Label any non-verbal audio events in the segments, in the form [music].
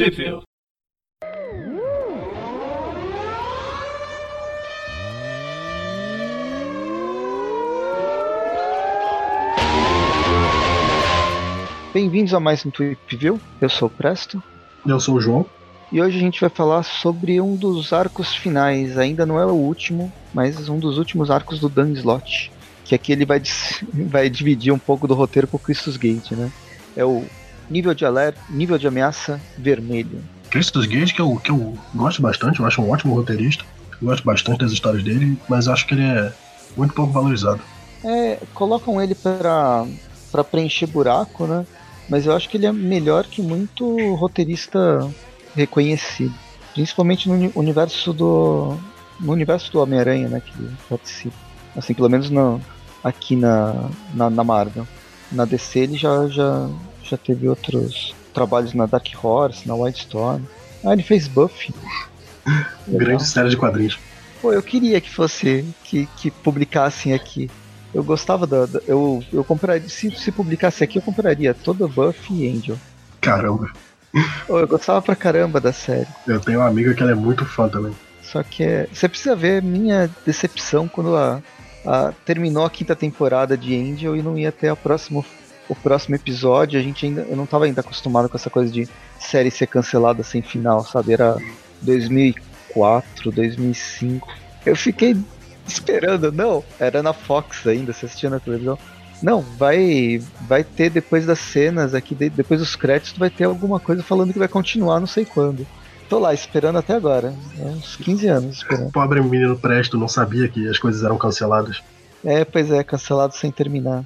Tweepville. Bem-vindos a mais um Tweepville. Eu sou o Presto. Eu sou o João. E hoje a gente vai falar sobre um dos arcos finais. Ainda não é o último, mas um dos últimos arcos do Dan Slott. Que aqui ele vai, [laughs] vai dividir um pouco do roteiro com o Christus Gate, né? É o nível de alerta, nível de ameaça vermelho. Christus Gate, que eu, que eu gosto bastante, eu acho um ótimo roteirista. Eu gosto bastante das histórias dele, mas acho que ele é muito pouco valorizado. É, colocam ele para para preencher buraco, né? Mas eu acho que ele é melhor que muito roteirista reconhecido, principalmente no universo do no universo do Homem-Aranha, né, que participa. Assim, pelo menos no, aqui na, na, na Marvel. Na DC ele já, já, já teve outros trabalhos na Dark Horse, na White Storm. Ah, ele fez Buffy. [laughs] Grande série de quadrinhos. Pô, eu queria que fosse, que, que publicassem aqui. Eu gostava da. da eu, eu compraria. Se, se publicasse aqui, eu compraria toda Buffy e Angel. Caramba. Pô, eu gostava pra caramba da série. Eu tenho uma amiga que ela é muito fã também. Só que é, você precisa ver minha decepção quando a, a, terminou a quinta temporada de Angel e não ia ter a próximo, o próximo episódio. A gente ainda, eu não estava ainda acostumado com essa coisa de série ser cancelada sem final, sabe? Era 2004, 2005. Eu fiquei esperando, não, era na Fox ainda, você assistia na televisão. Não, vai vai ter depois das cenas aqui, depois dos créditos, vai ter alguma coisa falando que vai continuar, não sei quando. Tô lá esperando até agora, uns 15 anos esperando. Pobre menino Presto não sabia que as coisas eram canceladas. É, pois é, cancelado sem terminar.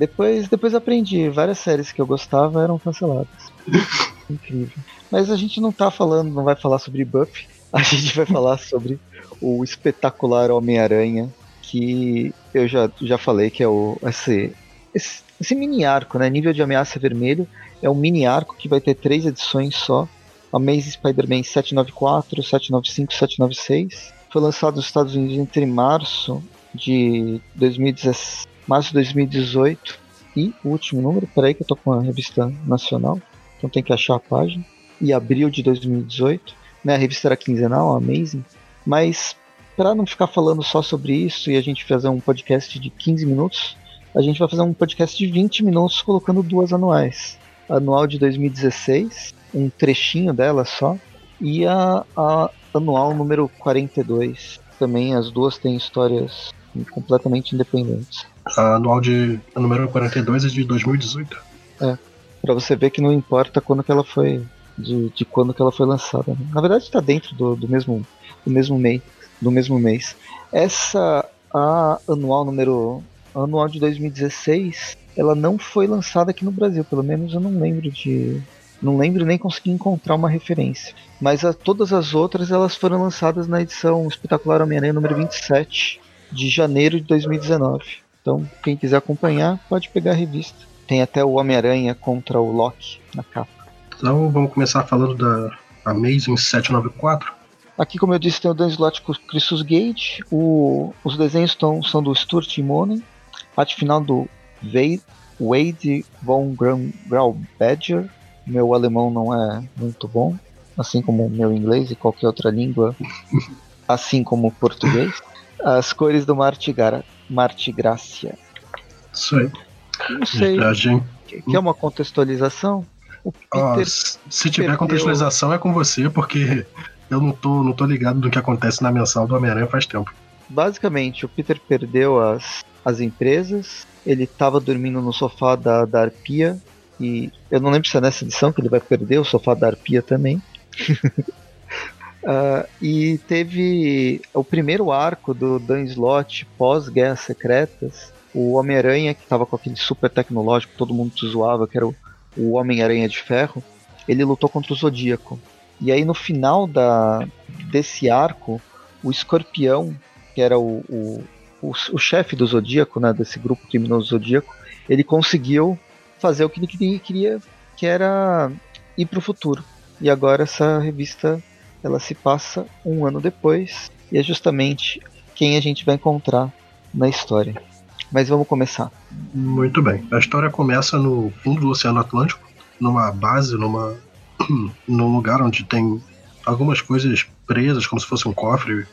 Depois, depois aprendi, várias séries que eu gostava eram canceladas. [laughs] Incrível. Mas a gente não tá falando, não vai falar sobre Buffy, [laughs] a gente vai falar sobre o espetacular Homem-Aranha, que eu já, já falei que é o esse, esse, esse, mini arco, né? Nível de ameaça vermelho. É um mini arco que vai ter três edições só. Amazing Spider-Man 794, 795 796. Foi lançado nos Estados Unidos entre março de 2016, março de 2018 e o último número, peraí que eu tô com a revista nacional, então tem que achar a página, e abril de 2018. Né, a revista era quinzenal, Amazing, mas para não ficar falando só sobre isso e a gente fazer um podcast de 15 minutos, a gente vai fazer um podcast de 20 minutos colocando duas anuais. A anual de 2016, um trechinho dela só, e a, a anual número 42. Também as duas têm histórias completamente independentes. A anual de número 42 é de 2018. É, para você ver que não importa quando que ela foi de, de quando que ela foi lançada. Né? Na verdade está dentro do, do mesmo do mesmo mês, do mesmo mês. Essa a anual número anual de 2016, ela não foi lançada aqui no Brasil, pelo menos eu não lembro de não lembro nem consegui encontrar uma referência. Mas a, todas as outras elas foram lançadas na edição Espetacular Homem-Aranha número 27 de janeiro de 2019. Então, quem quiser acompanhar, pode pegar a revista. Tem até o Homem-Aranha contra o Loki na capa. Então, vamos começar falando da Amazing 794. Aqui, como eu disse, tem o Dan Slott com o Christus Gage. O, os desenhos tão, são do Stuart Immonen. Arte final do Wade, Wade von Graubadger. Meu alemão não é muito bom, assim como o meu inglês e qualquer outra língua, [laughs] assim como o português. As cores do Martigra, Martigrácia. Isso aí. Não sei. Verdade, que é uma contextualização? Ah, se tiver perdeu... contextualização é com você, porque eu não tô, não tô ligado do que acontece na mensal do Homem-Aranha faz tempo. Basicamente, o Peter perdeu as, as empresas, ele tava dormindo no sofá da, da Arpia, e eu não lembro se é nessa edição que ele vai perder o sofá da Arpia também. [laughs] uh, e teve o primeiro arco do Dan Slott pós-Guerras Secretas, o Homem-Aranha, que estava com aquele super tecnológico, todo mundo te zoava, que era o, o Homem-Aranha de Ferro, ele lutou contra o Zodíaco. E aí no final da, desse arco, o Escorpião, que era o, o, o, o chefe do Zodíaco, né, desse grupo criminoso Zodíaco, ele conseguiu fazer o que ele queria, que era ir para o futuro. E agora essa revista ela se passa um ano depois e é justamente quem a gente vai encontrar na história. Mas vamos começar. Muito bem. A história começa no fundo do Oceano Atlântico, numa base, numa [clears throat] num lugar onde tem algumas coisas presas, como se fosse um cofre,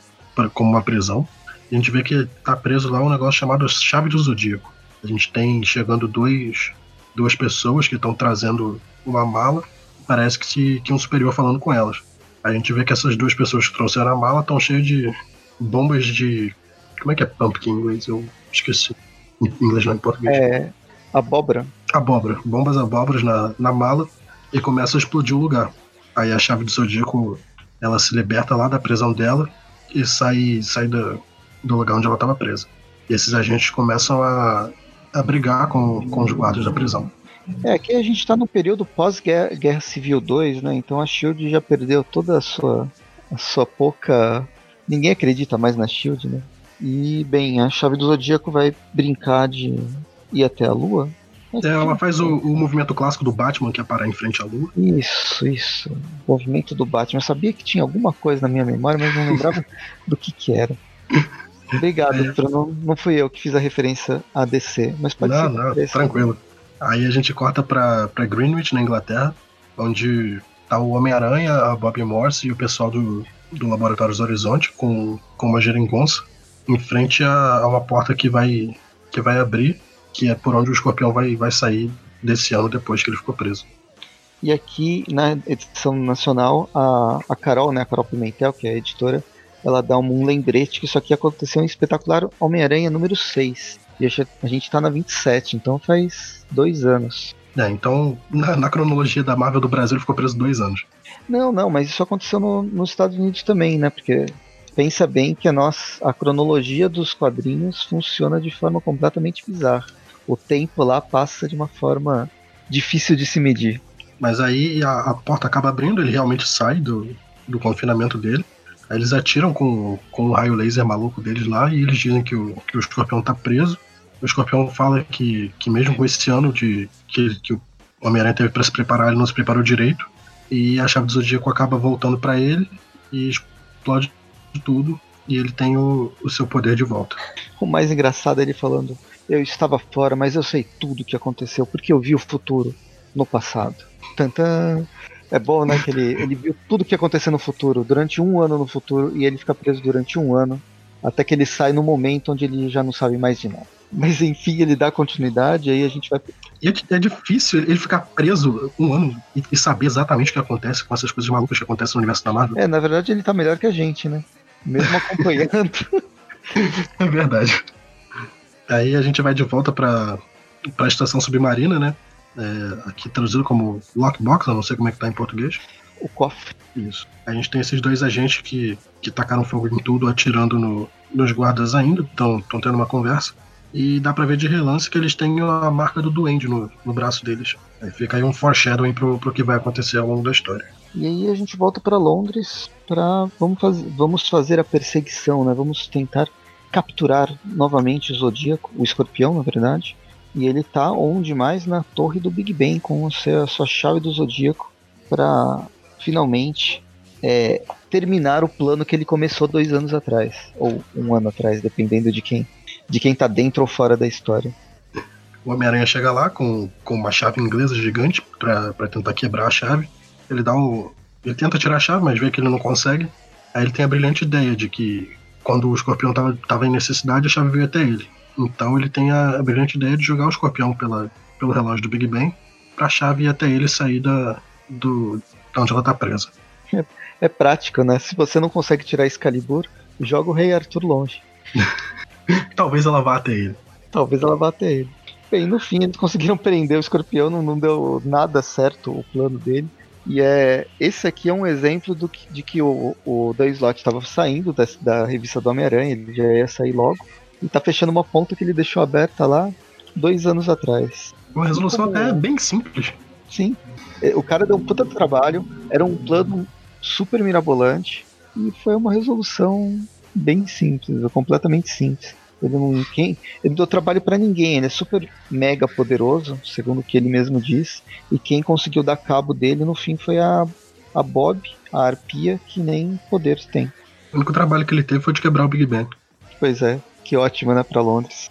como uma prisão. A gente vê que tá preso lá um negócio chamado Chave do Zodíaco. A gente tem chegando dois, duas pessoas que estão trazendo uma mala. Parece que, que um superior falando com elas. A gente vê que essas duas pessoas que trouxeram a mala estão cheias de bombas de. Como é que é pumpkin em inglês? Eu esqueci. Em inglês não, em português. É. Abóbora. Abóbora. Bombas abóboras na, na mala e começa a explodir o lugar. Aí a chave do Zodíaco ela se liberta lá da prisão dela e sai, sai do, do lugar onde ela estava presa. E esses agentes começam a, a brigar com, com os guardas da prisão. É, aqui a gente está no período pós-Guerra Guerra Civil 2, né? Então a Shield já perdeu toda a sua, a sua pouca. Ninguém acredita mais na Shield, né? E, bem, a chave do Zodíaco vai brincar de ir até a Lua. É, ela faz o, o, movimento clássico do Batman, que é parar em frente à Lua. Isso, isso. O movimento do Batman. Eu sabia que tinha alguma coisa na minha memória, mas não lembrava [laughs] do que que era. Obrigado, é. não, não fui eu que fiz a referência a DC, mas pode não, ser. Não, tranquilo. Aí a gente corta pra Greenwich, na Inglaterra, onde tá o Homem-Aranha, a Bob Morse e o pessoal do, do Laboratórios Horizonte com, com uma geringonça em frente a, a, uma porta que vai, que vai abrir, que é por onde o escorpião vai, vai sair desse ano depois que ele ficou preso. E aqui na edição nacional, a, a Carol, né, a Carol Pimentel, que é a editora, ela dá um, um lembrete que isso aqui aconteceu em espetacular Homem-Aranha número 6. E a gente tá na 27, então faz dois anos. É, então na, na, cronologia da Marvel do Brasil ele ficou preso dois anos. Não, não, mas isso aconteceu no, nos Estados Unidos também, né? Porque pensa bem que a, nossa, a cronologia dos quadrinhos funciona de forma completamente bizarra. O tempo lá passa de uma forma difícil de se medir. Mas aí a, a porta acaba abrindo, ele realmente sai do, do confinamento dele. Aí eles atiram com, com o raio laser maluco deles lá e eles dizem que o, que o escorpião tá preso. O escorpião fala que, que mesmo com esse ano de que, que o Homem-Aranha teve para se preparar, ele não se preparou direito. E a chave do Zodíaco acaba voltando para ele e explode tudo. E ele tem o, o seu poder de volta. O mais engraçado é ele falando: Eu estava fora, mas eu sei tudo o que aconteceu porque eu vi o futuro no passado. Tantã. É bom, né? Que ele, ele viu tudo o que ia acontecer no futuro, durante um ano no futuro, e ele fica preso durante um ano, até que ele sai no momento onde ele já não sabe mais de nada. Mas enfim, ele dá continuidade, aí a gente vai. E é, é difícil ele ficar preso um ano e, e, saber exatamente o que acontece com essas coisas malucas que acontecem no universo da Marvel. É, na verdade ele tá melhor que a gente, né? Mesmo acompanhando. [laughs] [laughs] é verdade. Aí a gente vai de volta pra, pra estação submarina, né? é, aqui traduzido como lockbox, eu não sei como é que tá em português. O cofre. Isso. A gente tem esses dois agentes que, que tacaram fogo em tudo, atirando no, nos guardas ainda, estão tendo uma conversa. E dá pra ver de relance que eles têm a marca do duende no, no braço deles. Aí fica aí um foreshadowing pro, pro que vai acontecer ao longo da história. E aí a gente volta para Londres para vamos, faz, vamos fazer a perseguição, né? Vamos tentar capturar novamente o Zodíaco, o Escorpião, na verdade. E ele tá onde mais? Na torre do Big Ben, com a sua, chave do Zodíaco, para finalmente é, terminar o plano que ele começou dois anos atrás, ou um ano atrás, dependendo de quem, de quem tá dentro ou fora da história. O Homem-Aranha chega lá com, com uma chave inglesa gigante para tentar quebrar a chave. Ele dá um. Ele tenta tirar a chave, mas vê que ele não consegue. Aí ele tem a brilhante ideia de que quando o escorpião tava, tava em necessidade, a chave veio até ele. Então ele tem a, brilhante ideia de jogar o escorpião pela, pelo relógio do Big Ben para a chave ir até ele sair da, do, da onde ela tá presa. É, é prático, né? Se você não consegue tirar Excalibur, joga o Rei Arthur longe. [laughs] [laughs] Talvez ela vá até ele. Talvez ela vá até ele. Bem, no fim eles conseguiram [laughs] prender o escorpião, não, não deu nada certo o plano dele. E é esse aqui é um exemplo do de que o, o Dan Slott estava saindo da, da revista do Homem-Aranha, ele já ia sair logo e tá fechando uma ponta que ele deixou aberta lá dois anos atrás. Uma resolução até bem simples. Sim. É, o cara deu um puta trabalho, era um plano super mirabolante e foi uma resolução bem simples, completamente simples. Ele não, quem, ele deu trabalho para ninguém, ele é super mega poderoso, segundo o que ele mesmo diz, e quem conseguiu dar cabo dele no fim foi a, a Bob, a Arpia, que nem poderes tem. O único trabalho que ele teve foi de quebrar o Big Bang. Pois é, que ótimo, né, pra Londres.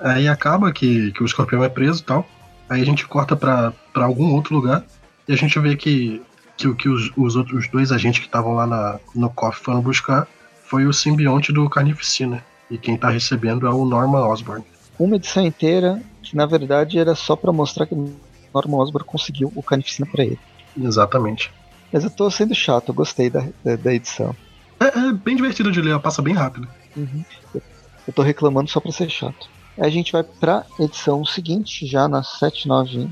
Aí acaba que, que o escorpião é preso e tal. Aí a gente corta pra, pra algum outro lugar. E a gente vê que que o que os, os outros dois agentes que estavam lá na, no cofre foram buscar foi o simbionte do Carnificina. E quem tá recebendo é o Norman Osborn. Uma edição inteira que na verdade era só para mostrar que o Norman Osborn conseguiu o Carnificina para ele. Exatamente. Mas eu tô sendo chato, eu gostei da, da, da edição. É, é, bem divertido de ler, ela passa bem rápido. Uhum. Eu, tô reclamando só pra ser chato. A gente vai pra edição seguinte, já na 79.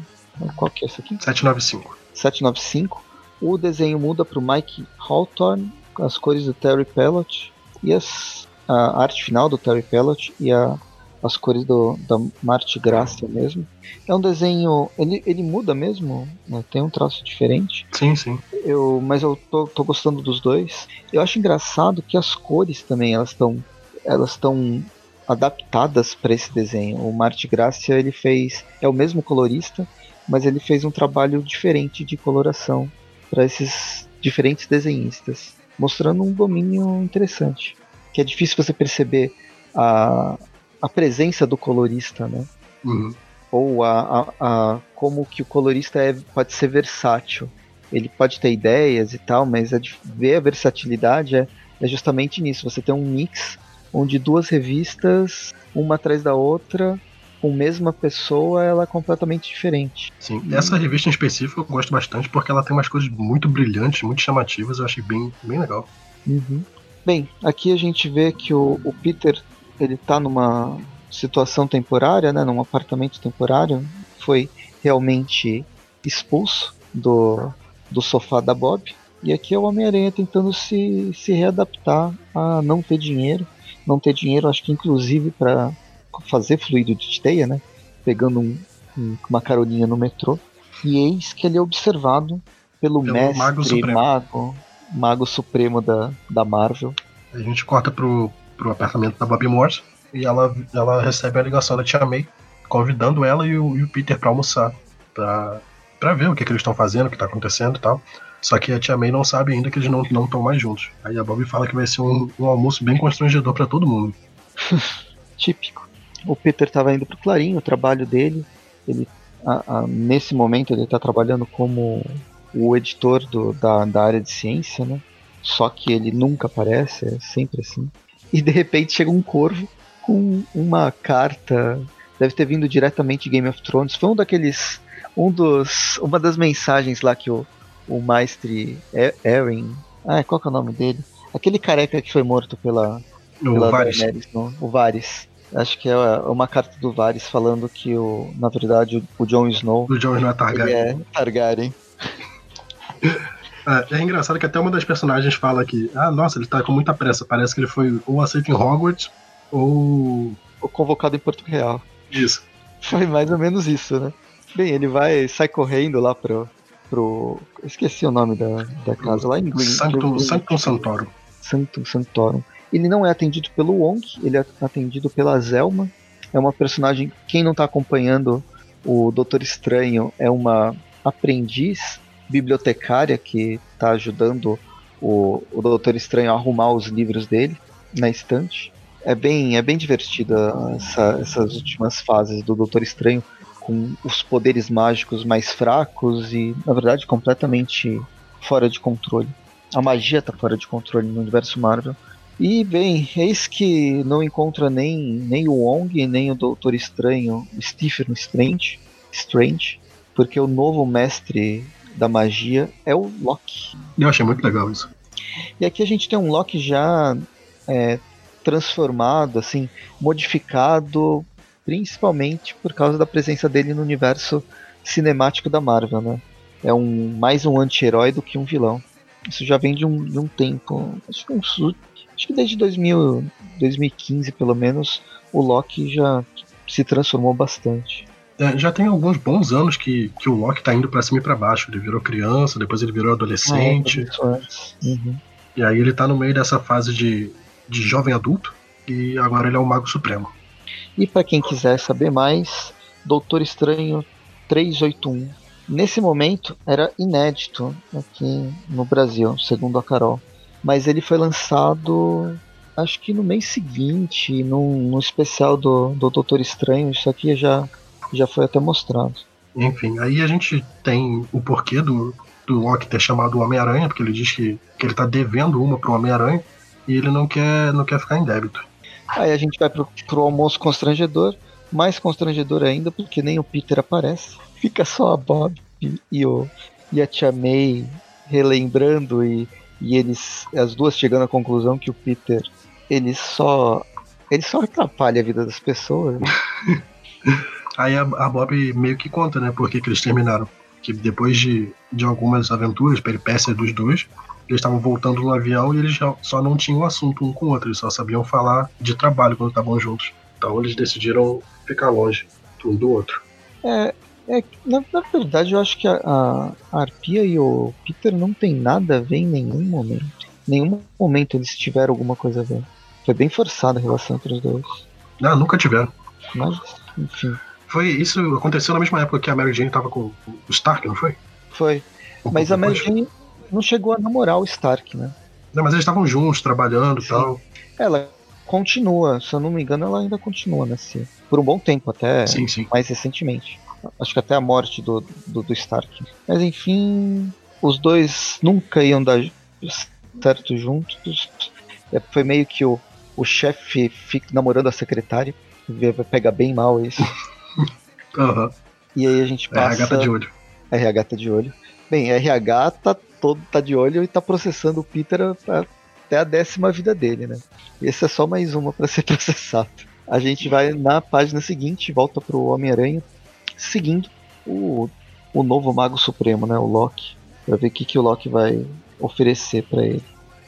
Qual que é essa aqui? 795. 795. O desenho muda pro Mike Hawthorne, as cores do Terry Pellot e as, a arte final do Terry Pellot e a, as cores do, da Marte Gracia mesmo. É um desenho. Ele, ele muda mesmo, né? tem um traço diferente. Sim, sim. Eu, mas eu tô, tô gostando dos dois. Eu acho engraçado que as cores também elas estão elas estão adaptadas para esse desenho. O Marte Gracia ele fez é o mesmo colorista, mas ele fez um trabalho diferente de coloração para esses diferentes desenhistas, mostrando um domínio interessante. Que é difícil você perceber a, a presença do colorista, né? Uhum. Ou a, a, a, como que o colorista é, pode ser versátil. Ele pode ter ideias e tal, mas a, ver a versatilidade é, é justamente nisso. Você tem um mix onde duas revistas, uma atrás da outra, com a mesma pessoa, ela é completamente diferente. Sim, essa revista em específico eu gosto bastante porque ela tem umas coisas muito brilhantes, muito chamativas, eu achei bem, bem legal. Uhum. Bem, aqui a gente vê que o, o Peter ele tá numa situação temporária, né, num apartamento temporário, foi realmente expulso do, do sofá da Bob. E aqui é o Homem-Aranha tentando se, se readaptar a não ter dinheiro não ter dinheiro, acho que inclusive para fazer fluido de teia, né? Pegando um, um, uma carolinha no metrô. E eis que ele é observado pelo, mestre mago supremo. mago, mago supremo da, da Marvel. A gente corta pro, pro apartamento da Bobby Morse e ela, ela recebe a ligação da Tia May, convidando ela e o, e o Peter para almoçar, pra, pra ver o que, que eles estão fazendo, o que tá acontecendo e tal. Só que a tia May não sabe ainda que eles não estão mais juntos. Aí a Bob fala que vai ser um, um almoço bem constrangedor para todo mundo. [laughs] Típico. O Peter estava indo pro Clarim, o trabalho dele. Ele, a, a, nesse momento ele está trabalhando como o editor do, da, da área de ciência, né? Só que ele nunca aparece, é sempre assim. E de repente chega um corvo com uma carta, deve ter vindo diretamente de Game of Thrones. Foi um daqueles, um dos, uma das mensagens lá que o o Maestre Eren. Ah, qual que é o nome dele? Aquele careca que foi morto pela. pela Varys. Daenerys, o Varys. Acho que é uma carta do Varys falando que, o, na verdade, o Jon Snow. O Jon Snow é Targaryen. é Targaryen. [laughs] É, é, engraçado que até uma das personagens fala que, ah, nossa, ele tá com muita pressa. Parece que ele foi ou aceito em Hogwarts ou. Ou convocado em Porto Real. Isso. [laughs] Foi mais ou menos isso, né? Bem, ele vai, sai correndo lá pro, pro. Esqueci o nome da, da casa lá em inglês. Sanctum, Sanctum Santorum. Sanctum Santorum. Ele não é atendido pelo Wong, ele é atendido pela Zelma. É uma personagem. Quem não está acompanhando o Doutor Estranho é uma aprendiz bibliotecária que está ajudando o, o Doutor Estranho a arrumar os livros dele na estante. É bem, é bem divertida essa, essas últimas fases do Doutor Estranho com os poderes mágicos mais fracos e, na verdade, completamente fora de controle. A magia está fora de controle no universo Marvel. E, bem, eis que não encontra nem, nem o Wong, nem o Doutor Estranho, Stephen Strange, Strange, porque o novo mestre da magia é o Loki. Eu achei muito legal isso. E aqui a gente tem um Loki já é, transformado, assim, modificado principalmente por causa da presença dele no universo cinemático da Marvel, né? É um mais um anti-herói do que um vilão. Isso já vem de um, de um tempo, acho que, um, acho que desde 2000, 2015 pelo menos, o Loki já se transformou bastante. É, já tem alguns bons anos que, que o Loki tá indo para cima e para baixo. Ele virou criança, depois ele virou adolescente. É, uhum. E aí ele tá no meio dessa fase de, de jovem adulto e agora ele é o Mago Supremo. E para quem quiser saber mais, Doutor Estranho 381. Nesse momento era inédito aqui no Brasil, segundo a Carol. Mas ele foi lançado acho que no mês seguinte, no, no especial do, do Doutor Estranho, isso aqui já, já foi até mostrado. Enfim, aí a gente tem o porquê do, do Loki ter chamado o Homem-Aranha, porque ele diz que, que ele tá devendo uma pro Homem-Aranha e ele não quer, não quer ficar em débito. Aí a gente vai pro, pro almoço constrangedor, mais constrangedor ainda, porque nem o Peter aparece. Fica só a Bob e, o, e a Tia May relembrando e, e eles, as duas chegando à conclusão que o Peter, ele só, ele só atrapalha a vida das pessoas. Né? [laughs] Aí a, a, Bob meio que conta, né, por que eles terminaram. Que depois de, de algumas aventuras, peripécias dos dois, eles estavam voltando no avião e eles só não tinham assunto um com o outro, eles só sabiam falar de trabalho quando estavam juntos. Então eles decidiram ficar longe um do outro. É, é na, na, verdade eu acho que a, a, Arpia e o Peter não tem nada a ver em nenhum momento. Em nenhum momento eles tiveram alguma coisa a ver. Foi bem forçada a relação entre os dois. Não, nunca tiveram. Mas, enfim. Foi, isso aconteceu na mesma época que a Mary Jane tava com o Stark, não foi? Foi. Um Mas a Mary Jane não chegou a namorar o Stark, né? Não, mas eles estavam juntos, trabalhando e tal. Ela continua, se eu não me engano, ela ainda continua nesse. Por um bom tempo, até sim, sim. mais recentemente. Acho que até a morte do, do, do Stark. Mas enfim, os dois nunca iam dar certo juntos. É, foi meio que o, o chefe fica namorando a secretária. Vai pegar bem mal isso. [laughs] uhum. E aí a gente passa. RH tá de olho. RH tá de olho. Bem, RH tá todo tá de olho e tá processando o Peter até a décima vida dele, né? Esse é só mais uma para ser [laughs] processado. A gente vai na página seguinte, volta pro Homem-Aranha, seguindo o, o novo Mago Supremo, né? O Loki, para ver o que, que o Loki vai oferecer para ele.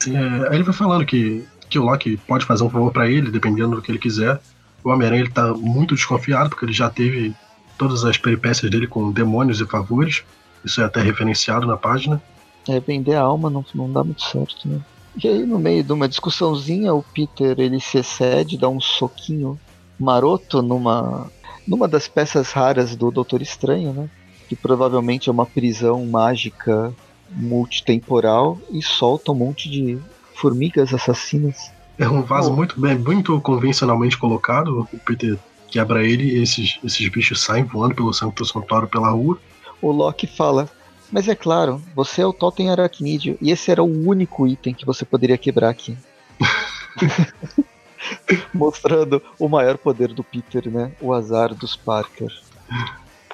É, ele vai falando que, que o Loki pode fazer um favor para ele, dependendo do que ele quiser. O Homem-Aranha ele tá muito desconfiado, porque ele já teve todas as peripécias dele com demônios e favores. Isso é até referenciado na página. É, vender a alma não, não dá muito certo, né? E aí, no meio de uma discussãozinha, o Peter ele se excede, dá um soquinho maroto numa, numa das peças raras do Doutor Estranho, né? Que provavelmente é uma prisão mágica multitemporal e solta um monte de formigas assassinas. É um vaso oh. muito bem, muito convencionalmente colocado. O Peter quebra ele e esses, esses bichos saem voando pelo Santo Santuário pela rua. O Loki fala: mas é claro, você é o Totem Aracnídeo e esse era o único item que você poderia quebrar aqui. [laughs] [laughs] Mostrando o maior poder do Peter, né? O azar dos Parker.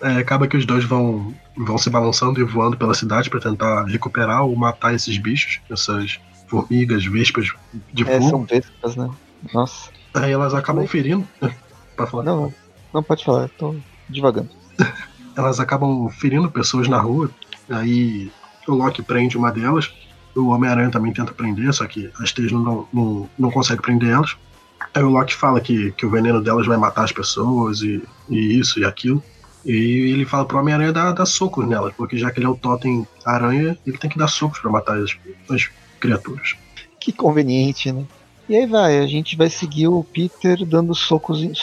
É, acaba que os dois vão, vão se balançando e voando pela cidade para tentar recuperar ou matar esses bichos, essas formigas, vespas de é, fogo. São vespas, né? Nossa. Aí elas acabam ferindo. [laughs] Pode falar? Não, não pode falar, tô devagando. [laughs] elas acabam ferindo pessoas na rua, Aí o Loki prende uma delas. O Homem-Aranha também tenta prender, só que as três não, não, não consegue prender elas. Aí o Loki fala que, que o veneno delas vai matar as pessoas e, e isso e aquilo. E ele fala pro Homem-Aranha dar, dar socos nelas, porque já que ele é o totem aranha, ele tem que dar socos para matar as, as criaturas. Que conveniente, né? E aí vai, a gente vai seguir o Peter dando socos em,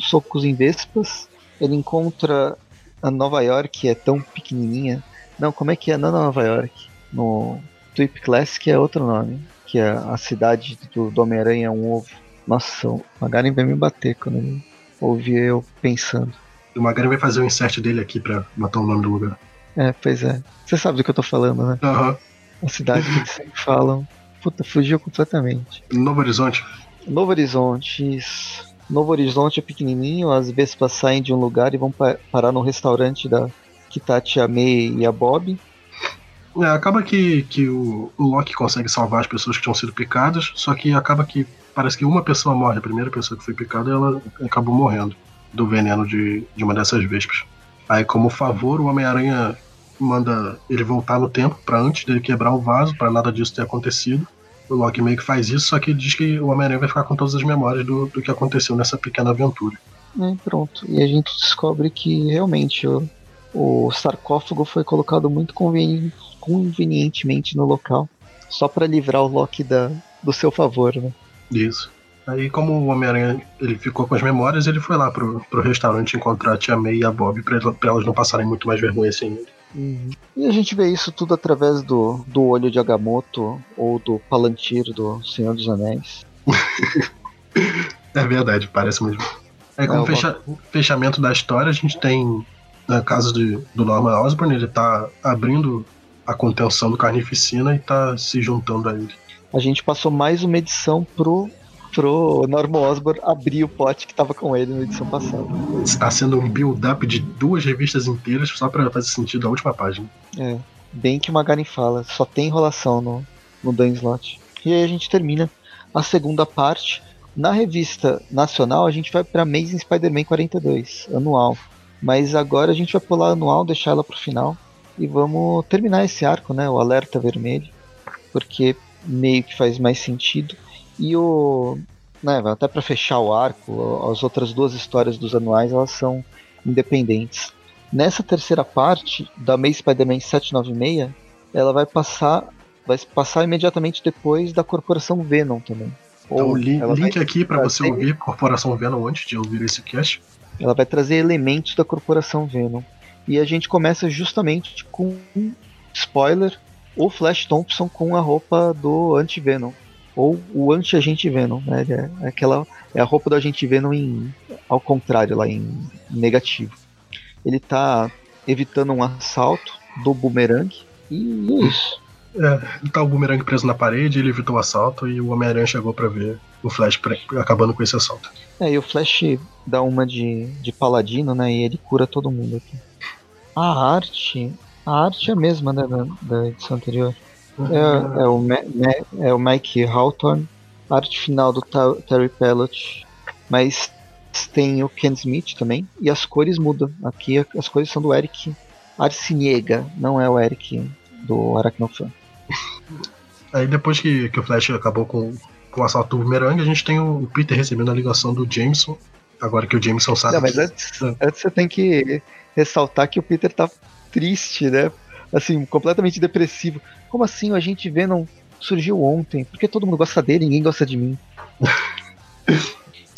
socos em vespas. Ele encontra a Nova York, que é tão pequenininha, não, como é que é? Não, Nova York. No Tweep Classic é outro nome. Que é a cidade do, do Homem-Aranha é um ovo. Nossa, o Magaren vai me bater quando ele ouvir eu pensando. O Magaren vai fazer o insert dele aqui pra botar o nome do lugar. É, pois é. Você sabe do que eu tô falando, né? Aham. Uhum. A cidade que eles sempre falam. Puta, fugiu completamente. Novo Horizonte. Novo Horizonte, isso. Novo Horizonte é pequenininho, as vespas saem de um lugar e vão pa parar no restaurante da, que tá a Tia May e a Bob. É, acaba que, que o, o Loki consegue salvar as pessoas que tinham sido picadas, só que acaba que parece que uma pessoa morre, a primeira pessoa que foi picada, ela acabou morrendo do veneno de, de uma dessas vespas. Aí, como favor, o Homem-Aranha manda ele voltar no tempo para antes dele quebrar o vaso, para nada disso ter acontecido. O Loki meio que faz isso, só que diz que o Homem-Aranha vai ficar com todas as memórias do, do que aconteceu nessa pequena aventura. É, pronto. E a gente descobre que realmente o, o sarcófago foi colocado muito conveni convenientemente no local, só para livrar o Loki da, do seu favor, né? Isso. Aí, como o Homem-Aranha ele ficou com as memórias, ele foi lá pro, pro restaurante encontrar a Tia May e a Bob pra, pra elas não passarem muito mais vergonha assim. Uhum. E a gente vê isso tudo através do, do olho de Agamotto ou do Palantir do Senhor dos Anéis. [laughs] é verdade, parece mesmo. Aí, como é, fecha, fechamento da história, a gente tem na casa de, do Norman Osborn, ele tá abrindo a contenção do Carnificina e tá se juntando a ele. A gente passou mais uma edição pro, pro Norman Osborn abrir o pote que tava com ele na edição passada. Está sendo um build-up de duas revistas inteiras só para fazer sentido a última página. É, bem que o Magaren fala, só tem enrolação no, no Dan Slot. E aí a gente termina a segunda parte. Na revista nacional, a gente vai para Amazing Spider-Man 42, anual. Mas agora a gente vai pular anual, deixar ela pro final. E vamos terminar esse arco, né? O Alerta Vermelho. Porque meio que faz mais sentido. E o. Né, até para fechar o arco, as outras duas histórias dos anuais elas são independentes. Nessa terceira parte da Amazing Spider-Man 796, ela vai passar vai passar imediatamente depois da Corporação Venom também. Então, Ou link, link aqui para você ouvir Corporação Venom antes de ouvir esse cast. Ela vai trazer elementos da Corporação Venom. E a gente começa justamente com um spoiler: o Flash Thompson com a roupa do Anti-Venom. Ou o Anti-Agente Venom, né? É, aquela, é a roupa do Agente Venom em, ao contrário, lá em negativo. Ele tá evitando um assalto do Boomerang. E é isso. É, tá o Boomerang preso na parede, ele evitou o assalto e o Homem-Aranha chegou para ver o Flash acabando com esse assalto. É, e o Flash dá uma de, de paladino, né? E ele cura todo mundo aqui. A arte. A arte é a mesma, né? Da, da edição anterior. É, é, o, é o Mike Hawthorne, arte final do Terry Pellot, mas tem o Ken Smith também, e as cores mudam. Aqui as cores são do Eric Arciniega, não é o Eric do Aracnofan. Aí depois que, que o Flash acabou com, com o assalto do Boomerang, a gente tem o Peter recebendo a ligação do Jameson. Agora que o Jameson sabe. Não, mas antes, é. antes você tem que ressaltar que o Peter tá triste, né? Assim, completamente depressivo. Como assim o agente Venom surgiu ontem? Porque todo mundo gosta dele, ninguém gosta de mim.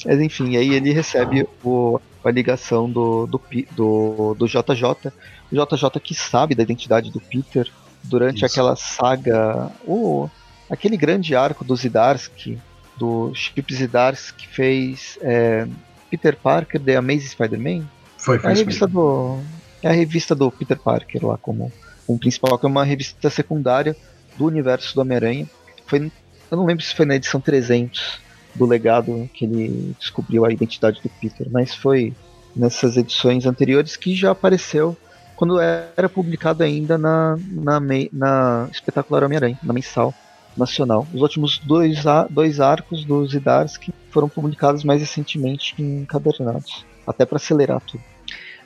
Mas enfim, aí ele recebe o, a ligação do, do, do, do JJ. O JJ que sabe da identidade do Peter, durante Isso. aquela saga, o, aquele grande arco do Zidarsky, do Chip Zidarsky que fez é, Peter Parker The Amazing Spider-Man. Foi, foi é a revista do é a revista do Peter Parker lá como um principal, que é uma revista secundária do universo do Homem-Aranha. Foi, eu não lembro se foi na edição 300 do legado que ele descobriu a identidade do Peter, mas foi nessas edições anteriores que já apareceu quando era publicado ainda na, na, na Espetacular Homem-Aranha, na mensal nacional. Os últimos dois, dois arcos do Zidarsky foram publicados mais recentemente em encadernados, até para acelerar tudo.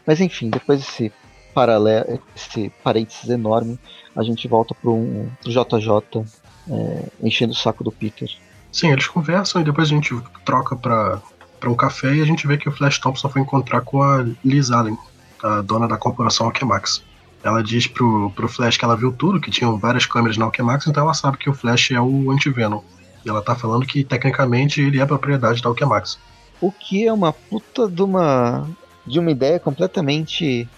Mas enfim, depois desse paralelo, esse parênteses enorme, a gente volta pro, um, pro JJ é, enchendo o saco do Peter. Sim, eles conversam e depois a gente troca para um café e a gente vê que o Flash Thompson foi encontrar com a Liz Allen, a dona da corporação Alchemax. Ela diz pro, pro Flash que ela viu tudo, que tinham várias câmeras na Alchemax, então ela sabe que o Flash é o Anti-Venom. E ela tá falando que tecnicamente ele é propriedade da Alchemax. O que é uma puta de uma de uma ideia completamente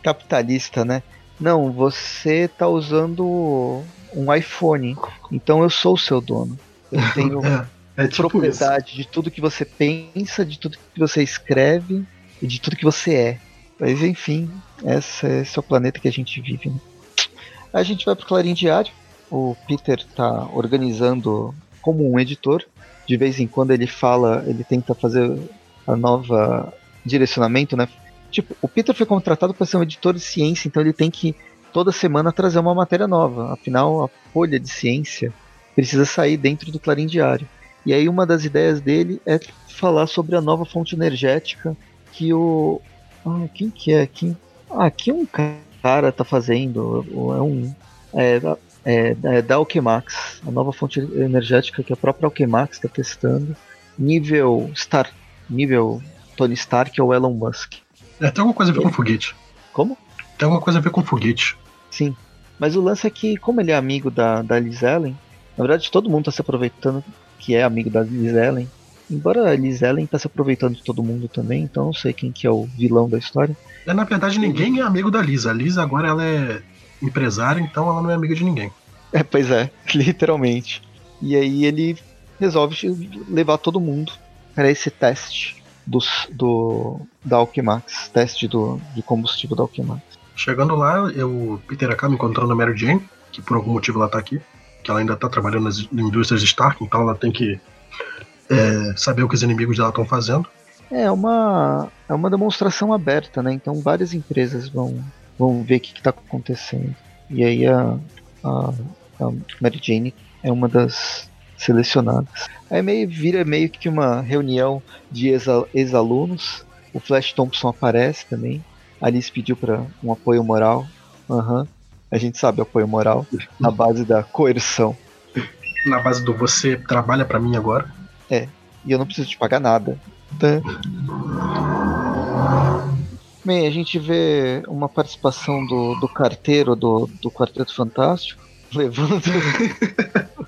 capitalista, né? Não, você tá usando um iPhone, então eu sou o seu dono. Eu tenho [laughs] é, é tipo propriedade isso. de tudo que você pensa, de tudo que você escreve e de tudo que você é. Mas enfim, esse é o planeta que a gente vive. Né? A gente vai pro Clarim Diário. O Peter tá organizando como um editor. De vez em quando ele fala, ele tenta fazer a nova direcionamento, né? Tipo, o Peter foi contratado para ser um editor de ciência, então ele tem que toda semana trazer uma matéria nova. Afinal, a folha de ciência precisa sair dentro do Clarim Diário. E aí uma das ideias dele é falar sobre a nova fonte energética que o, ah, quem que é? Quem... Ah, aqui um cara tá fazendo. É um. É, é, é da Alchemax, a nova fonte energética que a própria Alchemax está testando. Nível Star. Nível Tony Stark ou Elon Musk. É, tem alguma coisa a ver com foguete. Como? Tem alguma coisa a ver com foguete. Sim. Mas o lance é que, como ele é amigo da, da Liz Ellen, na verdade todo mundo está se aproveitando que é amigo da Liz Ellen Embora a Liz Ellen tá se aproveitando de todo mundo também, então não sei quem que é o vilão da história. É, na verdade, ninguém é amigo da Liz. A Liz agora ela é empresária, então ela não é amiga de ninguém. É, pois é, [laughs] literalmente. E aí ele resolve levar todo mundo para esse teste do, do, da Alchemax, teste do, de combustível da Alchemax. Chegando lá, eu, Peter acaba encontrando a Mary Jane, que por algum motivo ela tá aqui, que ela ainda tá trabalhando nas indústrias Stark, então ela tem que é, saber o que os inimigos dela estão fazendo. É uma, é uma demonstração aberta, né? Então várias empresas vão, vão ver o que está acontecendo. E aí a, a, a Mary Jane é uma das selecionadas. Aí meio, vira meio que uma reunião de ex-alunos. O Flash Thompson aparece também. A Alice pediu para um apoio moral. Uhum. A gente sabe apoio moral na base da coerção. Na base do você trabalha para mim agora? É, e eu não preciso te pagar nada. Tá? A gente vê uma participação do, do carteiro do, do Quarteto Fantástico levando [laughs]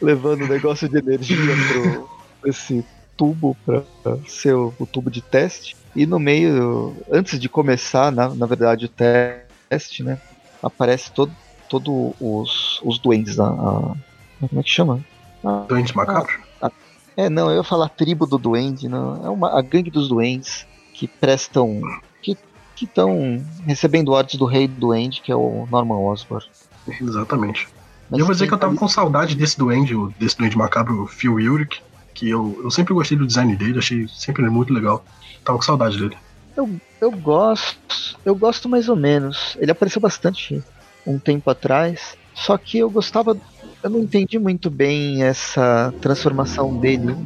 levando negócio de energia pro esse tubo para ser o, o, tubo de teste. E no meio antes de começar na, na verdade o teste né aparece todo todo os, os duendes a, como é que chama? A, duendes macabros é não eu ia falar tribo do duende não é uma a gangue dos duendes que prestam. que estão recebendo ordens do rei do duende, que é o Norman Osborn. Exatamente. Mas e eu vou dizer que eu tava com saudade desse duende, desse duende macabro, Phil Ulrich, que eu, eu sempre gostei do design dele, achei sempre muito legal. Tava com saudade dele. Eu, eu gosto, eu gosto mais ou menos. Ele apareceu bastante um tempo atrás, só que eu gostava, eu não entendi muito bem essa transformação dele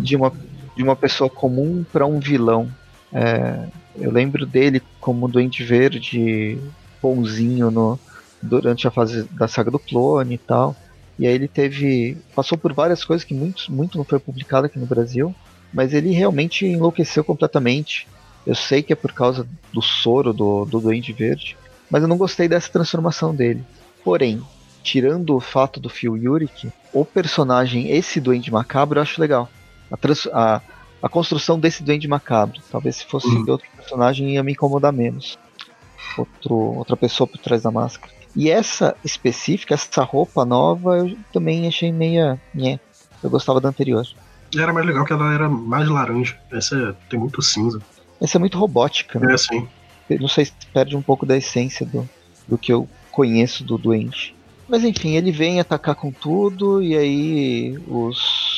de uma, de uma pessoa comum para um vilão. É, eu lembro dele como Duende Verde, bonzinho no, durante a fase da saga do clone e tal. E aí ele teve. passou por várias coisas que muito, muito não foi publicado aqui no Brasil. Mas ele realmente enlouqueceu completamente. Eu sei que é por causa do soro do, do Duende Verde. Mas eu não gostei dessa transformação dele. Porém, tirando o fato do Phil Yurik, o personagem, esse Duende Macabro, eu acho legal. A, trans, a, a construção desse Duende Macabro. Talvez se fosse uhum. outro personagem ia me incomodar menos. Outro, outra pessoa por trás da máscara. E essa específica, essa roupa nova, eu também achei meia. Nhé. Eu gostava da anterior. Era mais legal que ela era mais laranja. Essa tem muito cinza. Essa é muito robótica, né? É, sim. Não sei se perde um pouco da essência do, do que eu conheço do doente. Mas enfim, ele vem atacar com tudo e aí os,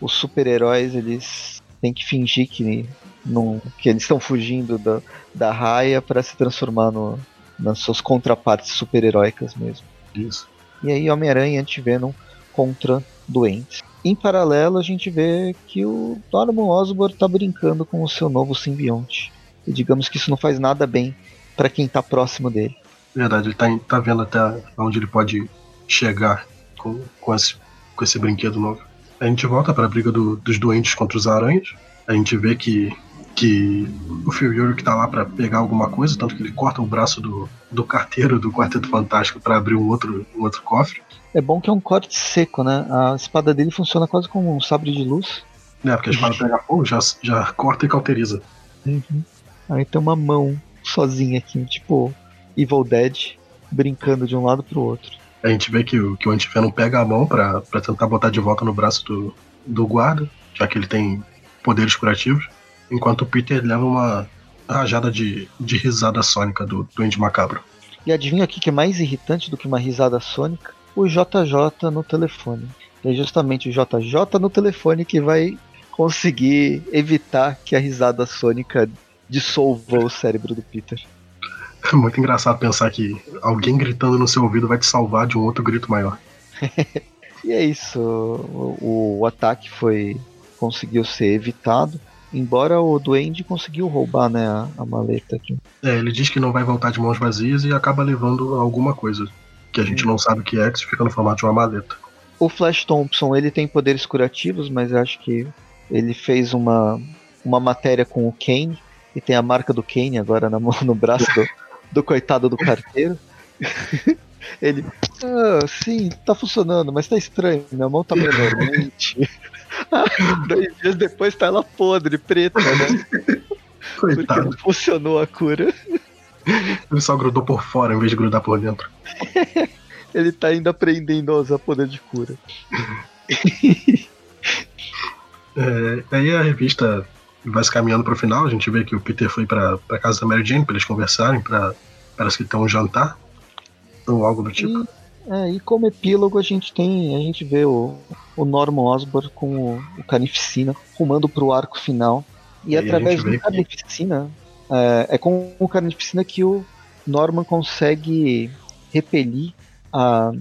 os super-heróis eles tem que fingir que, não, que eles estão fugindo da, da raia para se transformar no, nas suas contrapartes super-heróicas mesmo. Isso. E aí Homem-Aranha e Anti-Venom contra doentes. Em paralelo, a gente vê que o Norman Osborn está brincando com o seu novo simbionte. E digamos que isso não faz nada bem para quem está próximo dele. Verdade, ele está tá vendo até onde ele pode chegar com, com, esse, com esse brinquedo novo. A gente volta para a briga do, dos doentes contra os aranhas. A gente vê que, que o Phil que tá lá para pegar alguma coisa, tanto que ele corta o braço do, do carteiro do Quarteto Fantástico para abrir um outro, um outro cofre. É bom que é um corte seco, né? A espada dele funciona quase como um sabre de luz. É, porque a espada pega fogo, já, já corta e cauteriza. Uhum. Aí tem uma mão sozinha aqui, tipo Evil Dead, brincando de um lado pro outro a gente vê que o, que o Antivenom pega a mão para tentar botar de volta no braço do, do guarda, já que ele tem poderes curativos, enquanto o Peter leva uma rajada de, de risada sônica do Duende Macabro. E adivinha aqui que é mais irritante do que uma risada sônica? O JJ no telefone. É justamente o JJ no telefone que vai conseguir evitar que a risada sônica dissolva o cérebro do Peter. É [laughs] muito engraçado pensar que alguém gritando no seu ouvido vai te salvar de um outro grito maior. [laughs] e é isso. O, o, ataque foi conseguiu ser evitado. Embora o Duende conseguiu roubar né, a, a maleta aqui. É, ele diz que não vai voltar de mãos vazias e acaba levando alguma coisa. Que a gente não sabe o que é, que fica no formato de uma maleta. O Flash Thompson ele tem poderes curativos, mas acho que ele fez uma, uma matéria com o Kane e tem a marca do Kane agora na mão, [laughs] no braço do, do coitado do carteiro. [laughs] Ele, ah, sim, tá funcionando, mas tá estranho, minha mão tá menormente. [laughs] Dois dias depois tá ela podre, preta, né? Coitado. Porque não funcionou a cura. [laughs] Ele só grudou por fora em vez de grudar por dentro. Ele tá ainda aprendendo a usar poder de cura. é, aí a revista vai se caminhando pro final. A gente vê que o Peter foi pra casa da Mary Jane pra eles conversarem, pra, parece que tem um jantar, ou algo do tipo. E, é, e como epílogo a gente tem, a gente vê o, o Norman Osborn com o, o Carnificina rumando pro arco final. E, e através do Carnificina, que... é, é com o Carnificina que o Norman consegue repelir a.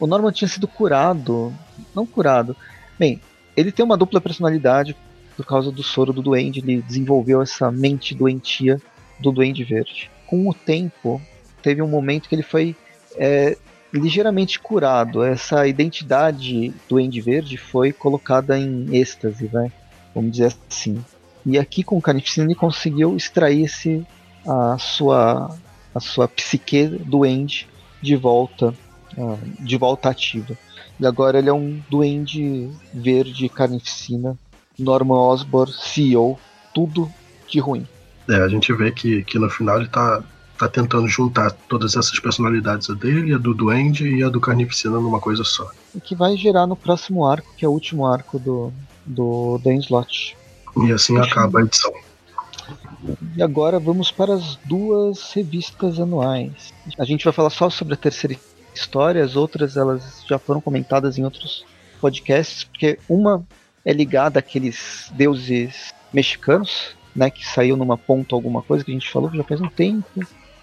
O Norman tinha sido curado. Não curado. Bem, ele tem uma dupla personalidade por causa do soro do Duende. Ele desenvolveu essa mente doentia do Duende Verde. Com o tempo, teve um momento que ele foi é, ligeiramente curado. Essa identidade do Duende Verde foi colocada em êxtase, vai? vamos dizer assim. E aqui com o Carnificina ele conseguiu extrair esse, a sua a sua psique duende de volta uh, de volta ativa. E agora ele é um duende verde carnificina, Norman Osborn, CEO, tudo de ruim. É, a gente vê que, que no final ele tá, tá tentando juntar todas essas personalidades, a dele, a do Duende e a do Carnificina numa coisa só. E que vai gerar no próximo arco, que é o último arco do, do Dan Slot. E assim acaba a edição. E agora vamos para as duas revistas anuais. A gente vai falar só sobre a terceira história, as outras elas já foram comentadas em outros podcasts, porque uma é ligada àqueles deuses mexicanos, né, que saiu numa ponta alguma coisa que a gente falou já faz um tempo.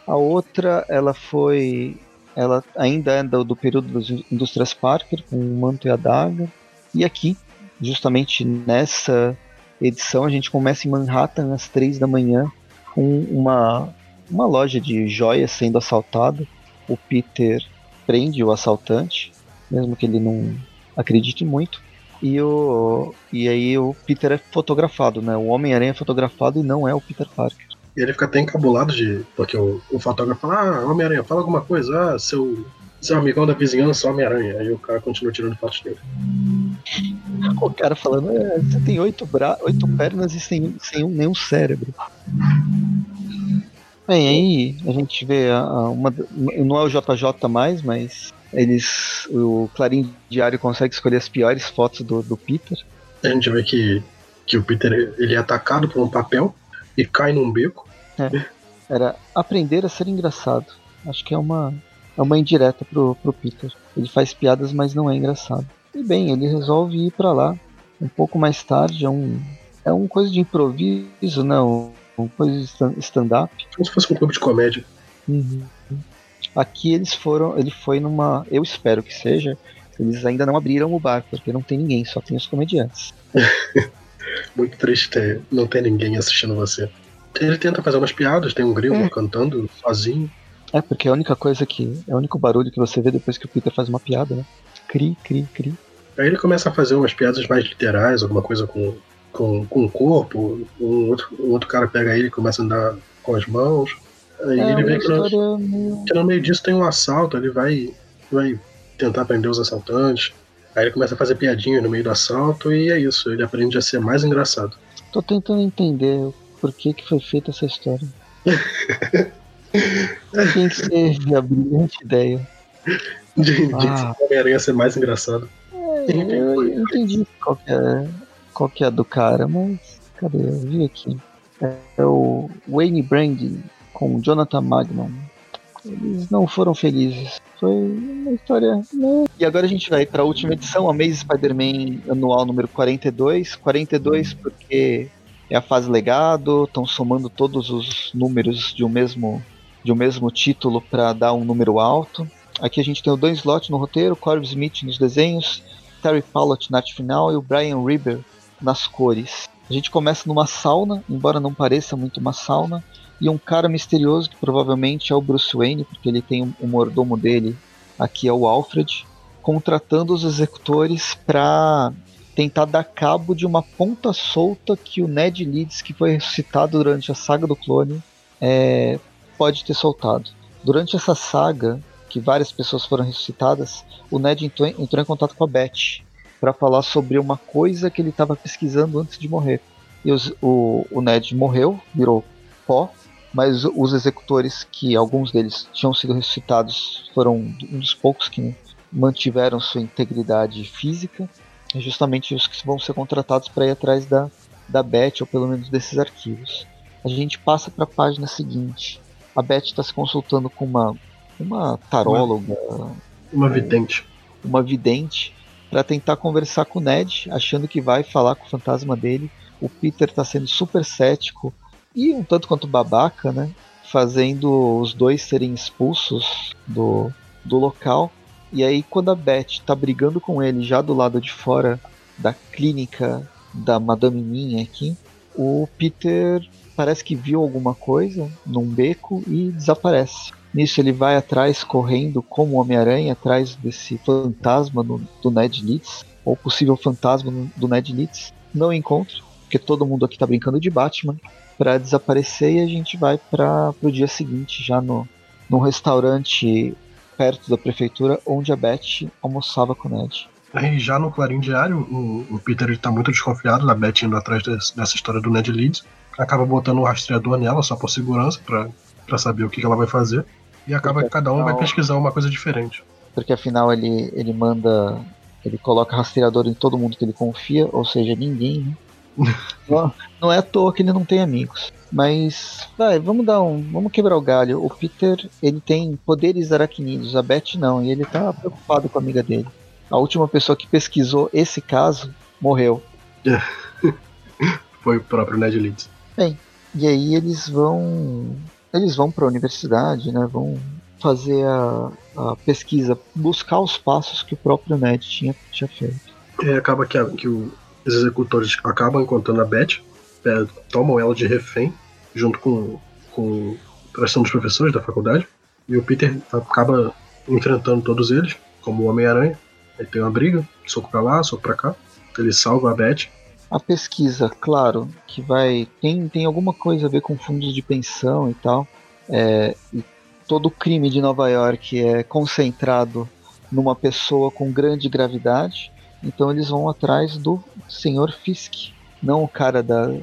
A outra, ela foi ela ainda é do, do período das indústrias Parker, com o manto e a daga. E aqui, justamente nessa edição, a gente começa em Manhattan às três da manhã, com uma, uma loja de joias sendo assaltada. O Peter prende o assaltante, mesmo que ele não acredite muito. E, o, e aí o Peter é fotografado, né? O Homem-Aranha é fotografado e não é o Peter Parker. E ele fica até encabulado de. Porque o, o fotógrafo fala, ah, Homem-Aranha, fala alguma coisa, ah, seu, seu amigão da vizinhança, Homem-Aranha. Aí o cara continua tirando fotos dele. O cara falando, é, você tem oito, bra oito pernas e sem, sem nenhum cérebro. Bem, aí a gente vê a, a uma. Não é o JJ mais, mas eles. O Clarim Diário consegue escolher as piores fotos do, do Peter. A gente vê que, que o Peter ele é atacado por um papel e cai num beco. É, era aprender a ser engraçado. Acho que é uma, é uma indireta pro, pro Peter. Ele faz piadas, mas não é engraçado. E bem, ele resolve ir para lá um pouco mais tarde. É um, é um coisa de improviso, né? Uma coisa de stand-up. Como se fosse um clube de comédia. Uhum. Aqui eles foram. Ele foi numa. Eu espero que seja. Eles ainda não abriram o bar, porque não tem ninguém, só tem os comediantes. [laughs] Muito triste ter, não ter ninguém assistindo você. Ele tenta fazer umas piadas, tem um grilo é. cantando sozinho. É, porque a única coisa que. É o único barulho que você vê depois que o Peter faz uma piada, né? Cri, cri, cri. Aí ele começa a fazer umas piadas mais literais, alguma coisa com, com, com o corpo. Um outro, um outro cara pega ele e começa a andar com as mãos. Aí é, ele vê que no, meio... que no meio disso tem um assalto, ele vai, vai tentar prender os assaltantes. Aí ele começa a fazer piadinha no meio do assalto e é isso, ele aprende a ser mais engraçado. Tô tentando entender por que, que foi feita essa história. [laughs] Quem que teve a brilhante ideia? De, de ah. Homem-Aranha ser mais engraçado. É, eu, eu entendi qual que, é, qual que é a do cara, mas cadê? Eu vi aqui. É, o Wayne Branding com Jonathan Magnum. Eles não foram felizes. Foi uma história. Né? E agora a gente vai para a última edição, a Maze Spider-Man anual número 42. 42 porque é a fase legado, estão somando todos os números de um mesmo, de um mesmo título para dar um número alto. Aqui a gente tem o Dan Slott no roteiro, Corey Smith nos desenhos, Terry Pallott na arte final e o Brian Reber nas cores. A gente começa numa sauna, embora não pareça muito uma sauna, e um cara misterioso que provavelmente é o Bruce Wayne, porque ele tem o um, mordomo dele, aqui é o Alfred, contratando os executores para tentar dar cabo de uma ponta solta que o Ned Leeds, que foi ressuscitado durante a saga do clone, é, pode ter soltado. Durante essa saga, que várias pessoas foram ressuscitadas, o Ned entrou, entrou em contato com a Beth para falar sobre uma coisa que ele estava pesquisando antes de morrer. E os, o, o Ned morreu, virou pó, mas os executores, que alguns deles tinham sido ressuscitados, foram um dos poucos que mantiveram sua integridade física, e justamente os que vão ser contratados para ir atrás da, da Beth, ou pelo menos desses arquivos. A gente passa para a página seguinte. A Beth está se consultando com uma, uma taróloga. Uma vidente. Uma vidente para tentar conversar com o Ned, achando que vai falar com o fantasma dele. O Peter está sendo super cético e um tanto quanto babaca, né? Fazendo os dois serem expulsos do, do local. E aí, quando a Beth tá brigando com ele já do lado de fora da clínica da Madame Minha aqui, o Peter parece que viu alguma coisa num beco e desaparece. Nisso ele vai atrás, correndo como Homem-Aranha, atrás desse fantasma do, do Ned Leeds, ou possível fantasma do Ned Leeds. Não encontra, porque todo mundo aqui tá brincando de Batman, para desaparecer e a gente vai para o dia seguinte, já no, no restaurante perto da prefeitura, onde a Beth almoçava com o Ned. Aí já no Clarim Diário, o, o Peter está muito desconfiado da Beth indo atrás desse, dessa história do Ned Leeds. Acaba botando um rastreador nela só por segurança, para saber o que ela vai fazer. E acaba que cada um vai pesquisar uma coisa diferente. Porque afinal ele, ele manda. Ele coloca rastreador em todo mundo que ele confia, ou seja, ninguém, né? [laughs] não, não é à toa que ele não tem amigos. Mas, vai, vamos dar um. Vamos quebrar o galho. O Peter, ele tem poderes aracnídeos, a Beth não, e ele tá preocupado com a amiga dele. A última pessoa que pesquisou esse caso morreu. [laughs] Foi o próprio Ned Leeds. Bem, e aí eles vão eles vão para a universidade, né? Vão fazer a, a, pesquisa, buscar os passos que o próprio Ned tinha, tinha feito. Acaba que, a, que o, os executores acabam encontrando a Beth, é, tomam ela de refém, junto com, com a dos professores da faculdade, e o Peter acaba enfrentando todos eles, como o Homem-Aranha. Aí tem uma briga, soco pra lá, soco pra cá. Ele salva a Beth a pesquisa, claro, que vai tem, tem alguma coisa a ver com fundos de pensão e tal. É, e todo o crime de Nova York é concentrado numa pessoa com grande gravidade. Então eles vão atrás do senhor Fisk, não o cara da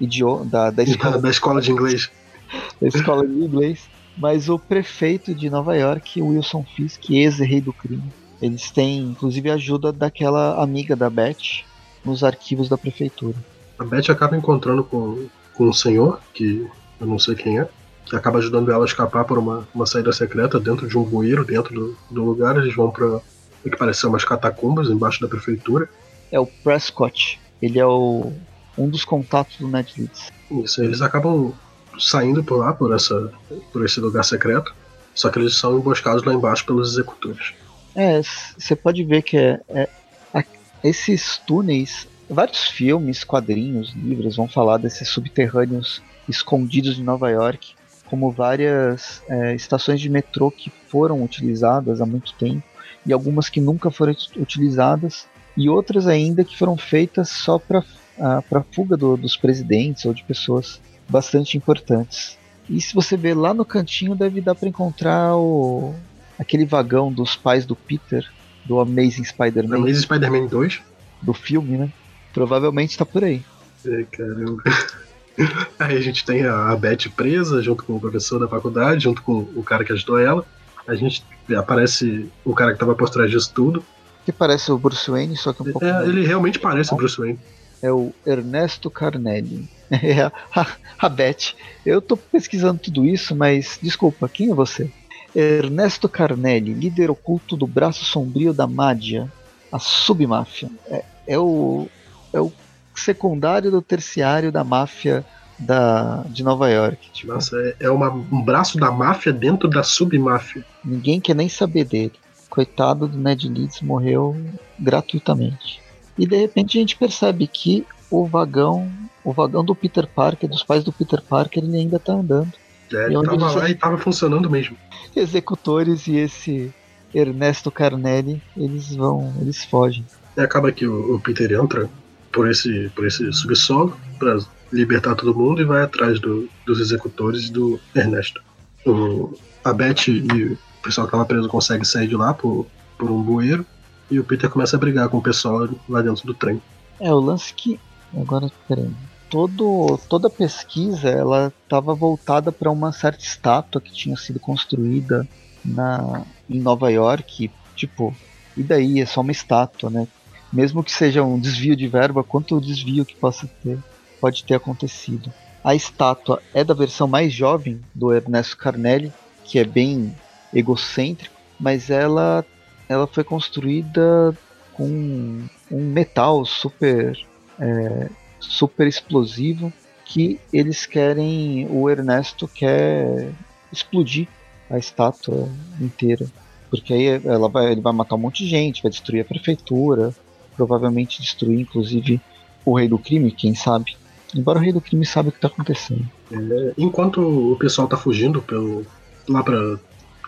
idioma da, da escola da escola de inglês. [laughs] da escola de inglês, mas o prefeito de Nova York, Wilson Fisk, ex-rei do crime. Eles têm inclusive a ajuda daquela amiga da Beth, nos arquivos da prefeitura. A Beth acaba encontrando com, com um senhor, que eu não sei quem é, que acaba ajudando ela a escapar por uma, uma saída secreta dentro de um bueiro, dentro do, do lugar. Eles vão para o que parece umas catacumbas embaixo da prefeitura. É o Prescott. Ele é o, um dos contatos do Ned Leeds. Isso, eles acabam saindo por lá, por, essa, por esse lugar secreto. Só que eles são emboscados lá embaixo pelos executores. É, você pode ver que é, é, esses túneis, vários filmes, quadrinhos, livros vão falar desses subterrâneos escondidos de Nova York, como várias é, estações de metrô que foram utilizadas há muito tempo e algumas que nunca foram utilizadas e outras ainda que foram feitas só para para fuga do, dos presidentes ou de pessoas bastante importantes. E se você ver lá no cantinho, deve dar para encontrar o, aquele vagão dos pais do Peter, do Amazing Spider-Man. Amazing Spider-Man 2? Do filme, né? Provavelmente tá por aí. É, caramba. [laughs] Aí a gente tem a Beth presa, junto com o professor da faculdade, junto com o cara que ajudou ela. A gente aparece o cara que tava por trás disso tudo. Que parece o Bruce Wayne, só que um pouco. É, ele realmente parece o Bruce Wayne. É o Ernesto Carnelli. [laughs] É a, a, a Beth. Eu tô pesquisando tudo isso, mas desculpa, quem é você? Ernesto Carnelli, líder oculto do braço sombrio da Mádia, a submáfia. É, é, o, é o secundário do terciário da máfia da, de Nova York. Tipo. Nossa, é, é uma, um braço da máfia dentro da submáfia. Ninguém quer nem saber dele. Coitado do Ned Leeds morreu gratuitamente. E de repente a gente percebe que o vagão, o vagão do Peter Parker, dos pais do Peter Parker, ele ainda está andando. É, ele tava lá e tava funcionando mesmo. Executores e esse Ernesto Carnelli, eles vão, eles fogem. E acaba que o, o Peter entra por esse, por esse subsolo para libertar todo mundo e vai atrás do, dos executores do Ernesto. O, a Beth e o pessoal que estava preso conseguem sair de lá por, por um bueiro e o Peter começa a brigar com o pessoal lá dentro do trem. É, o lance que. Agora, peraí todo, toda a pesquisa ela estava voltada para uma certa estátua que tinha sido construída na, em Nova York. Tipo, e daí? É só uma estátua, né? Mesmo que seja um desvio de verba, quanto desvio que possa ter. pode ter acontecido. A estátua é da versão mais jovem do Ernesto Carnelli, que é bem egocêntrico, mas ela, ela foi construída com um metal super, é, super explosivo que eles querem, o Ernesto quer explodir a estátua inteira. Porque aí ela vai, ele vai matar um monte de gente, vai destruir a prefeitura, provavelmente destruir inclusive o rei do crime, quem sabe. Embora o rei do crime saiba o que está acontecendo. É, enquanto o pessoal tá fugindo pelo, lá para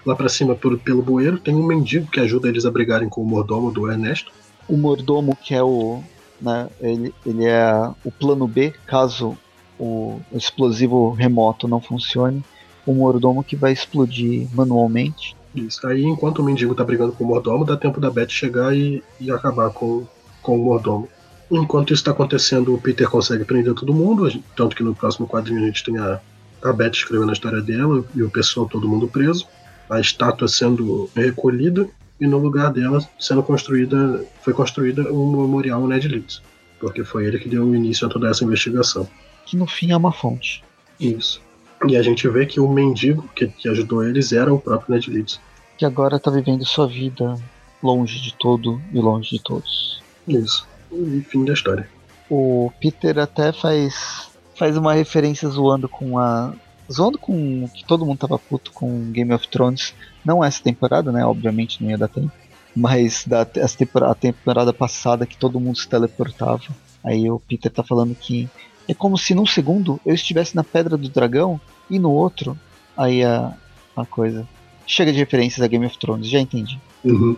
lá para cima por, pelo bueiro, tem um mendigo que ajuda eles a brigarem com o mordomo do Ernesto. O mordomo que é o, né, ele, ele é o plano B, caso o explosivo remoto não funcione, o mordomo que vai explodir manualmente. Isso. Aí, enquanto o mendigo tá brigando com o mordomo, dá tempo da Beth chegar e, e acabar com, com o mordomo. Enquanto isso está acontecendo, o Peter consegue prender todo mundo, tanto que no próximo quadrinho a gente tem a, a Beth escrevendo a história dela e o pessoal todo mundo preso, a estátua sendo recolhida e no lugar dela sendo construída, foi construída um memorial ao Ned Leeds, porque foi ele que deu início a toda essa investigação. Que no fim é uma fonte. Isso. E a gente vê que o mendigo que, que ajudou eles era o próprio Ned Leeds. Que agora está vivendo sua vida longe de todo e longe de todos. Isso e fim da história. O Peter até faz, faz uma referência zoando com a. Zoando com que todo mundo tava puto com Game of Thrones. Não essa temporada, né? Obviamente não ia dar tempo. Mas da essa temporada, a temporada passada que todo mundo se teleportava. Aí o Peter tá falando que é como se num segundo eu estivesse na Pedra do Dragão e no outro. Aí a, a coisa. Chega de referências a Game of Thrones, já entendi. Uhum.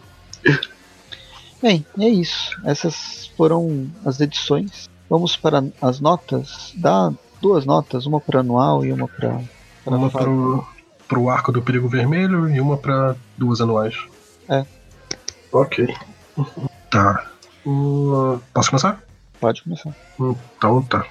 Bem, é isso. Essas foram as edições. Vamos para as notas. Dá duas notas, uma para anual e uma para. Uma para o arco do perigo vermelho e uma para duas anuais. É. Ok. [laughs] Tá. Uh, posso começar? Pode começar. Então tá.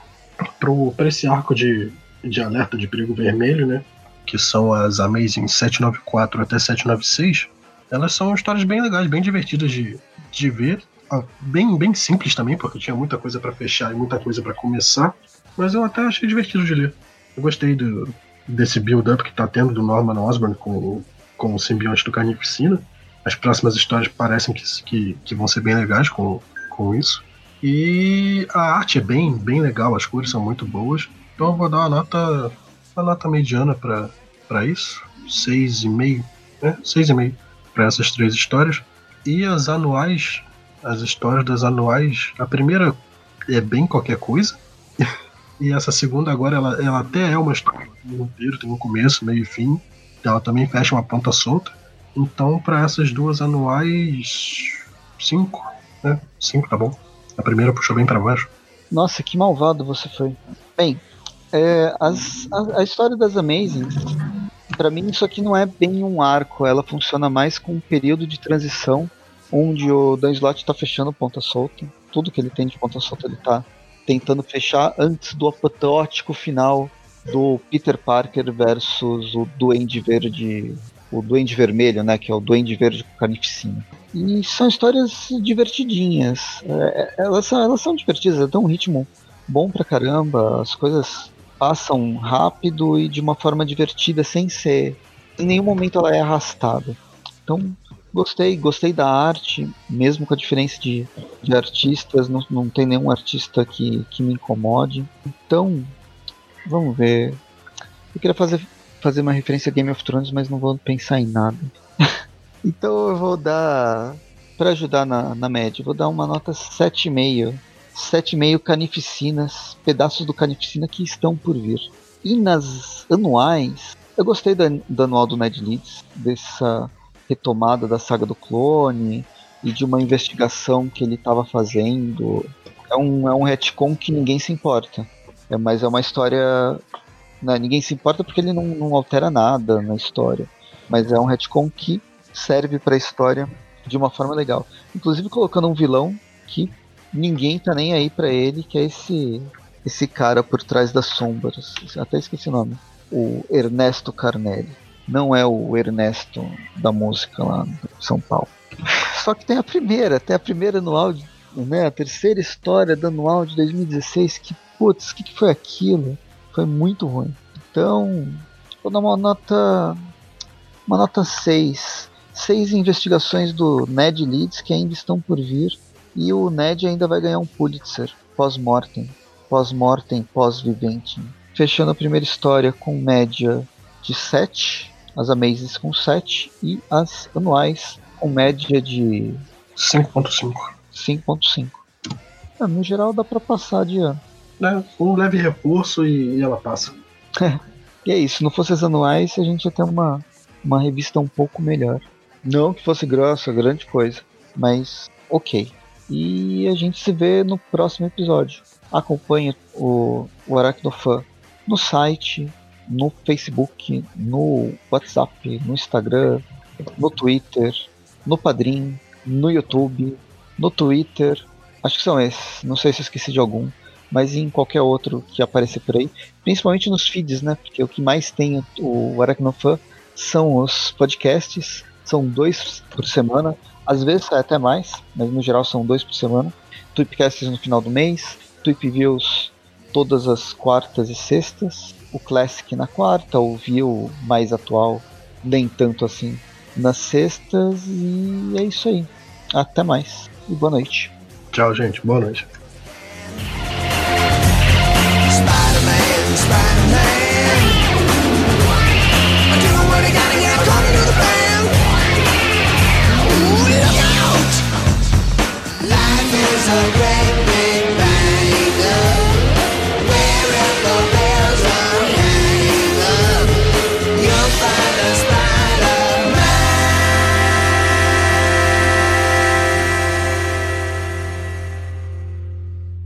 Para esse arco de, de alerta de perigo vermelho, né? Que são as Amazing 794 até 796, elas são histórias bem legais, bem divertidas de, de ver. Ah, bem, bem simples também, porque tinha muita coisa para fechar e muita coisa para começar. Mas eu até achei divertido de ler. Eu gostei do, desse build-up que tá tendo do Norman Osborn com, com o simbionte do Carnificina. As próximas histórias parecem que, que, que vão ser bem legais com, com isso. E a arte é bem, bem legal, as cores são muito boas. Então eu vou dar uma nota, uma nota mediana para isso. 6,5. Né? 6,5 para essas três histórias. E as anuais, as histórias das anuais, a primeira é bem qualquer coisa. [laughs] e essa segunda agora, ela, ela até é uma história inteiro, tem um começo, meio e fim. Ela também fecha uma ponta solta. Então, para essas duas anuais, cinco, né? Cinco tá bom. A primeira puxou bem para baixo. Nossa, que malvado você foi. Bem, é, as, a, a, história das Amazing para mim isso aqui não é bem um arco, ela funciona mais com um período de transição onde o Dan Slott tá fechando ponta solta. Tudo que ele tem de ponta solta ele tá tentando fechar antes do apoteótico final do Peter Parker versus o Duende Verde, o Duende Vermelho, né, que é o Duende Verde com carnificina. E são histórias divertidinhas. É, elas, são, elas são divertidas, dão um ritmo bom pra caramba, as coisas passam rápido e de uma forma divertida, sem ser. Em nenhum momento ela é arrastada. Então, gostei, gostei da arte, mesmo com a diferença de, de artistas, não, não tem nenhum artista que, que me incomode. Então, vamos ver. Eu queria fazer, fazer uma referência a Game of Thrones, mas não vou pensar em nada. [laughs] então eu vou dar. Para ajudar na, na média, vou dar uma nota 7,5 7,5 canificinas, pedaços do canificina que estão por vir. E nas anuais, eu gostei da, do anual do Ned Leeds, dessa retomada da saga do clone e de uma investigação que ele estava fazendo. É um, é um retcon que ninguém se importa. É, mas é uma história. Né, ninguém se importa porque ele não, não altera nada na história. Mas é um retcon que serve para a história de uma forma legal. Inclusive colocando um vilão que ninguém tá nem aí para ele, que é esse esse cara por trás das sombras. Até esqueci o nome. O Ernesto Carnelli. Não é o Ernesto da música lá de São Paulo. Só que tem a primeira, tem a primeira anual, né, a terceira história do anual de 2016 que putz, o que, que foi aquilo? Foi muito ruim. Então, vou dar uma nota. Uma nota 6. Seis investigações do Ned Leeds que ainda estão por vir. E o Ned ainda vai ganhar um Pulitzer pós-mortem. Pós-mortem, pós-vivente. Fechando a primeira história com média de 7. As Amazes com 7. E as anuais com média de 5.5. 5.5. É, no geral dá pra passar de ano. É, um leve recurso e, e ela passa. [laughs] E é isso, se não fosse as anuais, a gente ia ter uma, uma revista um pouco melhor. Não que fosse grossa, grande coisa, mas ok. E a gente se vê no próximo episódio. Acompanhe o, o Aracnofan no site, no Facebook, no WhatsApp, no Instagram, no Twitter, no Padrim, no YouTube, no Twitter. Acho que são esses. Não sei se eu esqueci de algum. Mas em qualquer outro que aparecer por aí. Principalmente nos feeds, né? Porque o que mais tem o Aracnofan são os podcasts. São dois por semana. Às vezes é até mais, mas no geral são dois por semana. Tweepcasts no final do mês. Tweep Views todas as quartas e sextas. O Classic na quarta, o View mais atual, nem tanto assim nas sextas. E é isso aí. Até mais. E boa noite. Tchau, gente. Boa noite.